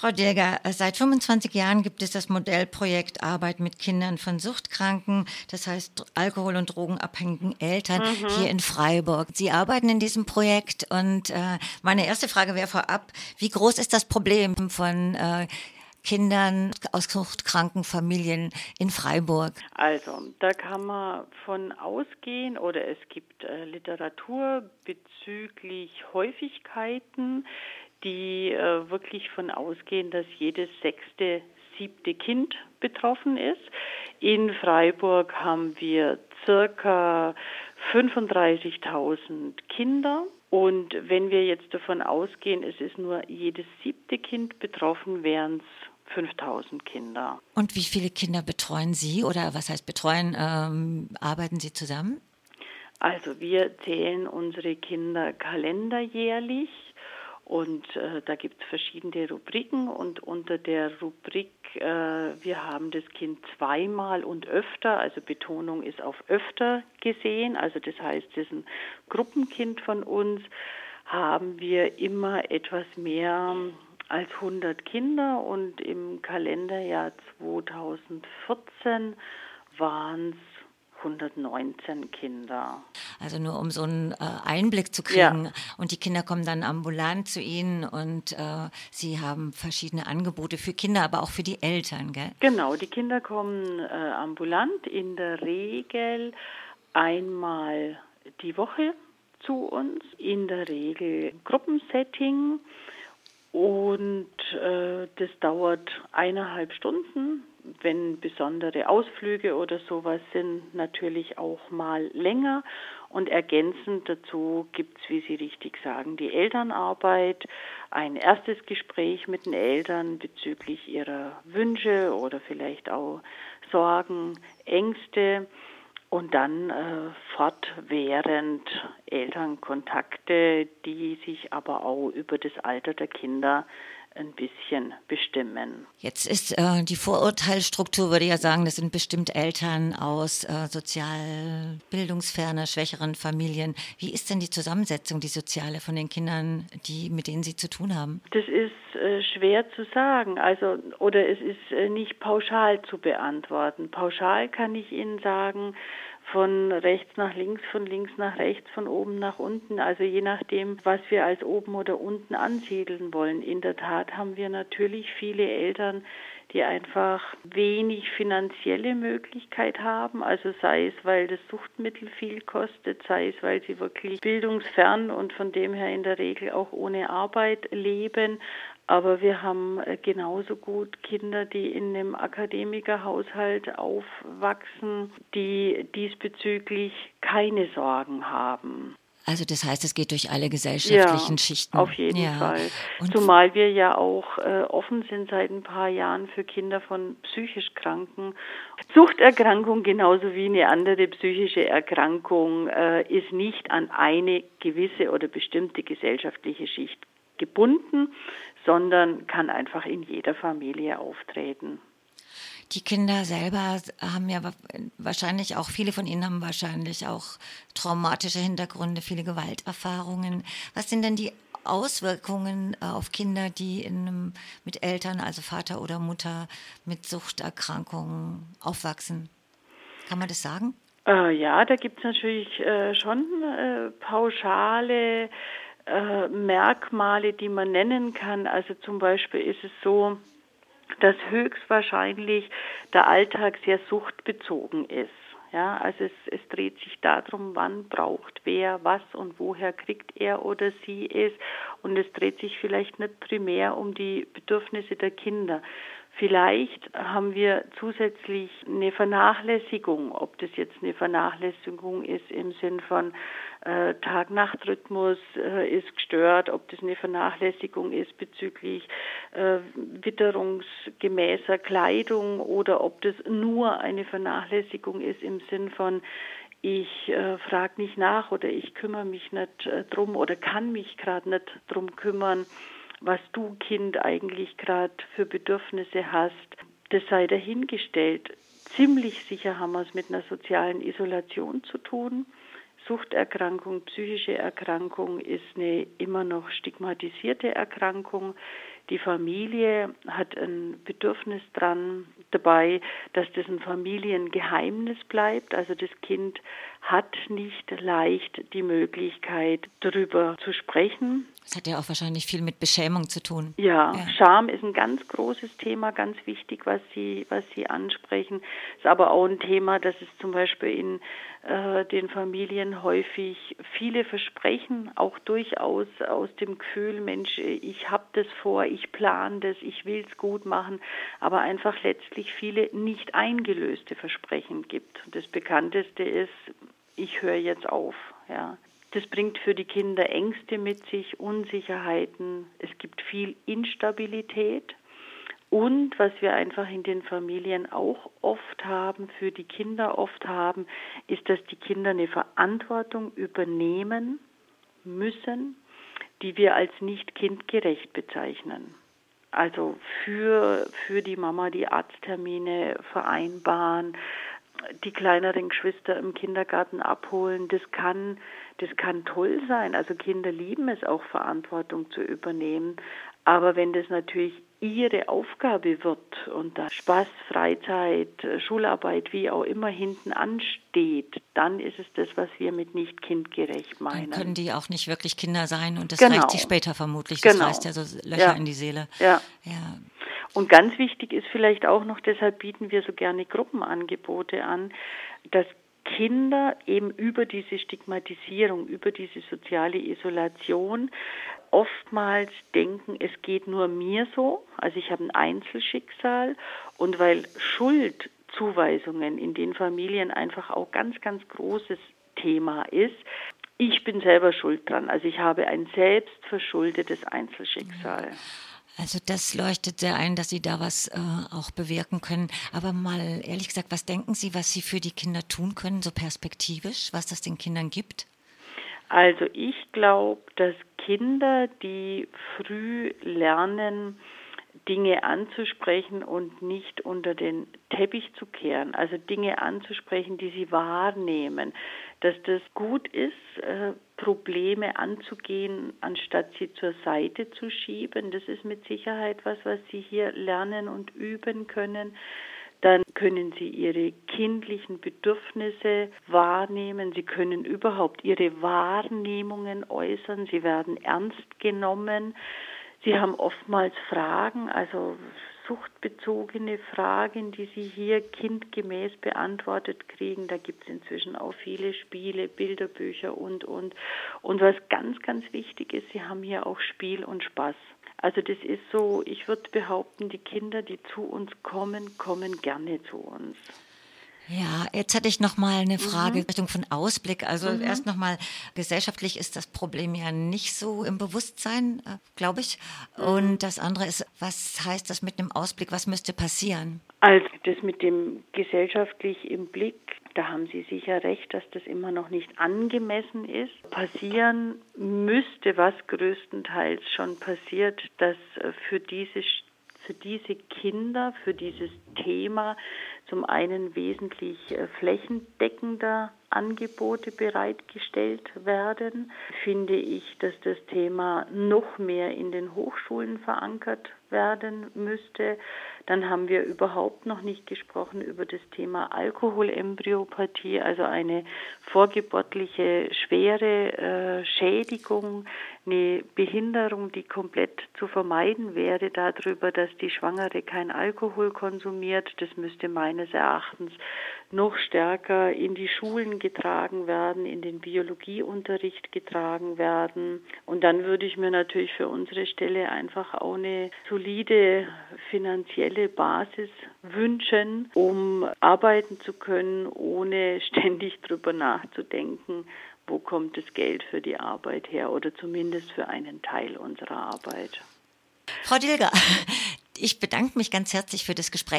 Frau Dilger, seit 25 Jahren gibt es das Modellprojekt Arbeit mit Kindern von Suchtkranken, das heißt Alkohol- und Drogenabhängigen Eltern mhm. hier in Freiburg. Sie arbeiten in diesem Projekt und äh, meine erste Frage wäre vorab, wie groß ist das Problem von äh, Kindern aus suchtkranken Familien in Freiburg? Also, da kann man von ausgehen oder es gibt äh, Literatur bezüglich Häufigkeiten, die äh, wirklich von ausgehen, dass jedes sechste, siebte Kind betroffen ist. In Freiburg haben wir circa 35.000 Kinder. Und wenn wir jetzt davon ausgehen, es ist nur jedes siebte Kind betroffen, wären es 5000 Kinder. Und wie viele Kinder betreuen Sie oder was heißt betreuen? Ähm, arbeiten Sie zusammen? Also wir zählen unsere Kinder kalenderjährlich und äh, da gibt es verschiedene Rubriken und unter der Rubrik äh, wir haben das Kind zweimal und öfter, also Betonung ist auf öfter gesehen, also das heißt, es ist ein Gruppenkind von uns, haben wir immer etwas mehr als 100 Kinder. Und im Kalenderjahr 2014 waren es 119 Kinder. Also nur um so einen äh, Einblick zu kriegen. Ja. Und die Kinder kommen dann ambulant zu Ihnen und äh, Sie haben verschiedene Angebote für Kinder, aber auch für die Eltern, gell? Genau, die Kinder kommen äh, ambulant in der Regel einmal die Woche zu uns, in der Regel Gruppensetting. Und äh, das dauert eineinhalb Stunden. Wenn besondere Ausflüge oder sowas sind, natürlich auch mal länger. Und ergänzend dazu gibt es, wie Sie richtig sagen, die Elternarbeit, ein erstes Gespräch mit den Eltern bezüglich ihrer Wünsche oder vielleicht auch Sorgen, Ängste und dann äh, fortwährend Elternkontakte, die sich aber auch über das Alter der Kinder ein bisschen bestimmen. Jetzt ist äh, die Vorurteilsstruktur, würde ich ja sagen, das sind bestimmt Eltern aus äh, sozial bildungsferner, schwächeren Familien. Wie ist denn die Zusammensetzung, die soziale von den Kindern, die, mit denen Sie zu tun haben? Das ist äh, schwer zu sagen, also oder es ist äh, nicht pauschal zu beantworten. Pauschal kann ich Ihnen sagen, von rechts nach links, von links nach rechts, von oben nach unten. Also je nachdem, was wir als oben oder unten ansiedeln wollen. In der Tat haben wir natürlich viele Eltern, die einfach wenig finanzielle Möglichkeit haben. Also sei es, weil das Suchtmittel viel kostet, sei es, weil sie wirklich bildungsfern und von dem her in der Regel auch ohne Arbeit leben. Aber wir haben äh, genauso gut Kinder, die in einem Akademikerhaushalt aufwachsen, die diesbezüglich keine Sorgen haben. Also das heißt, es geht durch alle gesellschaftlichen ja, Schichten. Auf jeden ja. Fall. Und Zumal wir ja auch äh, offen sind seit ein paar Jahren für Kinder von psychisch Kranken. Suchterkrankung genauso wie eine andere psychische Erkrankung äh, ist nicht an eine gewisse oder bestimmte gesellschaftliche Schicht gebunden, sondern kann einfach in jeder Familie auftreten. Die Kinder selber haben ja wahrscheinlich auch, viele von ihnen haben wahrscheinlich auch traumatische Hintergründe, viele Gewalterfahrungen. Was sind denn die Auswirkungen äh, auf Kinder, die einem, mit Eltern, also Vater oder Mutter, mit Suchterkrankungen aufwachsen? Kann man das sagen? Äh, ja, da gibt es natürlich äh, schon äh, pauschale äh, Merkmale, die man nennen kann. Also zum Beispiel ist es so, dass höchstwahrscheinlich der Alltag sehr suchtbezogen ist. Ja, also es, es dreht sich darum, wann braucht wer was und woher kriegt er oder sie es. Und es dreht sich vielleicht nicht primär um die Bedürfnisse der Kinder. Vielleicht haben wir zusätzlich eine Vernachlässigung, ob das jetzt eine Vernachlässigung ist im Sinn von äh, Tag-Nacht-Rhythmus äh, ist gestört, ob das eine Vernachlässigung ist bezüglich äh, witterungsgemäßer Kleidung oder ob das nur eine Vernachlässigung ist im Sinn von ich äh, frage nicht nach oder ich kümmere mich nicht äh, drum oder kann mich gerade nicht drum kümmern was du Kind eigentlich gerade für Bedürfnisse hast, das sei dahingestellt. Ziemlich sicher haben wir es mit einer sozialen Isolation zu tun. Suchterkrankung, psychische Erkrankung ist eine immer noch stigmatisierte Erkrankung. Die Familie hat ein Bedürfnis dran dabei, dass das ein Familiengeheimnis bleibt. Also das Kind hat nicht leicht die Möglichkeit, darüber zu sprechen. Das hat ja auch wahrscheinlich viel mit Beschämung zu tun. Ja, ja, Scham ist ein ganz großes Thema, ganz wichtig, was Sie, was Sie ansprechen. Ist aber auch ein Thema, dass es zum Beispiel in äh, den Familien häufig viele Versprechen, auch durchaus aus dem Gefühl, Mensch, ich habe das vor, ich plane das, ich will es gut machen, aber einfach letztlich viele nicht eingelöste Versprechen gibt. Das bekannteste ist, ich höre jetzt auf. Ja. Das bringt für die Kinder Ängste mit sich, Unsicherheiten. Es gibt viel Instabilität. Und was wir einfach in den Familien auch oft haben, für die Kinder oft haben, ist, dass die Kinder eine Verantwortung übernehmen müssen, die wir als nicht kindgerecht bezeichnen. Also für, für die Mama die Arzttermine vereinbaren, die kleineren Geschwister im Kindergarten abholen, das kann, das kann toll sein. Also Kinder lieben es auch, Verantwortung zu übernehmen. Aber wenn das natürlich ihre Aufgabe wird und da Spaß, Freizeit, Schularbeit, wie auch immer hinten ansteht, dann ist es das, was wir mit nicht kindgerecht meinen. Dann können die auch nicht wirklich Kinder sein und das genau. reicht sich später vermutlich. Das genau. reißt ja so Löcher ja. in die Seele. Ja. ja. Und ganz wichtig ist vielleicht auch noch, deshalb bieten wir so gerne Gruppenangebote an, dass Kinder eben über diese Stigmatisierung, über diese soziale Isolation oftmals denken, es geht nur mir so, also ich habe ein Einzelschicksal. Und weil Schuldzuweisungen in den Familien einfach auch ganz, ganz großes Thema ist, ich bin selber schuld dran, also ich habe ein selbstverschuldetes Einzelschicksal. Also das leuchtet sehr ein, dass Sie da was äh, auch bewirken können. Aber mal ehrlich gesagt, was denken Sie, was Sie für die Kinder tun können, so perspektivisch, was das den Kindern gibt? Also ich glaube, dass Kinder, die früh lernen, Dinge anzusprechen und nicht unter den Teppich zu kehren, also Dinge anzusprechen, die sie wahrnehmen, dass das gut ist, äh, Probleme anzugehen, anstatt sie zur Seite zu schieben. Das ist mit Sicherheit was, was sie hier lernen und üben können dann können sie ihre kindlichen Bedürfnisse wahrnehmen, sie können überhaupt ihre Wahrnehmungen äußern, sie werden ernst genommen. Sie haben oftmals Fragen, also suchtbezogene Fragen, die Sie hier kindgemäß beantwortet kriegen. Da gibt es inzwischen auch viele Spiele, Bilderbücher und, und. Und was ganz, ganz wichtig ist, Sie haben hier auch Spiel und Spaß. Also das ist so, ich würde behaupten, die Kinder, die zu uns kommen, kommen gerne zu uns. Ja, jetzt hatte ich noch mal eine Frage mhm. Richtung von Ausblick. Also mhm. erst noch mal gesellschaftlich ist das Problem ja nicht so im Bewusstsein, äh, glaube ich. Mhm. Und das andere ist, was heißt das mit einem Ausblick? Was müsste passieren? Also das mit dem gesellschaftlich im Blick, da haben Sie sicher recht, dass das immer noch nicht angemessen ist. Passieren müsste, was größtenteils schon passiert, dass äh, für diese für diese Kinder, für dieses Thema zum einen wesentlich äh, flächendeckender Angebote bereitgestellt werden, finde ich, dass das Thema noch mehr in den Hochschulen verankert werden müsste. Dann haben wir überhaupt noch nicht gesprochen über das Thema Alkoholembryopathie, also eine vorgeburtliche schwere äh, Schädigung, eine Behinderung, die komplett zu vermeiden wäre darüber, dass die Schwangere kein Alkohol konsumiert. Das müsste meines Erachtens noch stärker in die Schulen getragen werden, in den Biologieunterricht getragen werden. Und dann würde ich mir natürlich für unsere Stelle einfach auch eine solide finanzielle Basis wünschen, um arbeiten zu können, ohne ständig drüber nachzudenken, wo kommt das Geld für die Arbeit her oder zumindest für einen Teil unserer Arbeit. Frau Dilger, ich bedanke mich ganz herzlich für das Gespräch.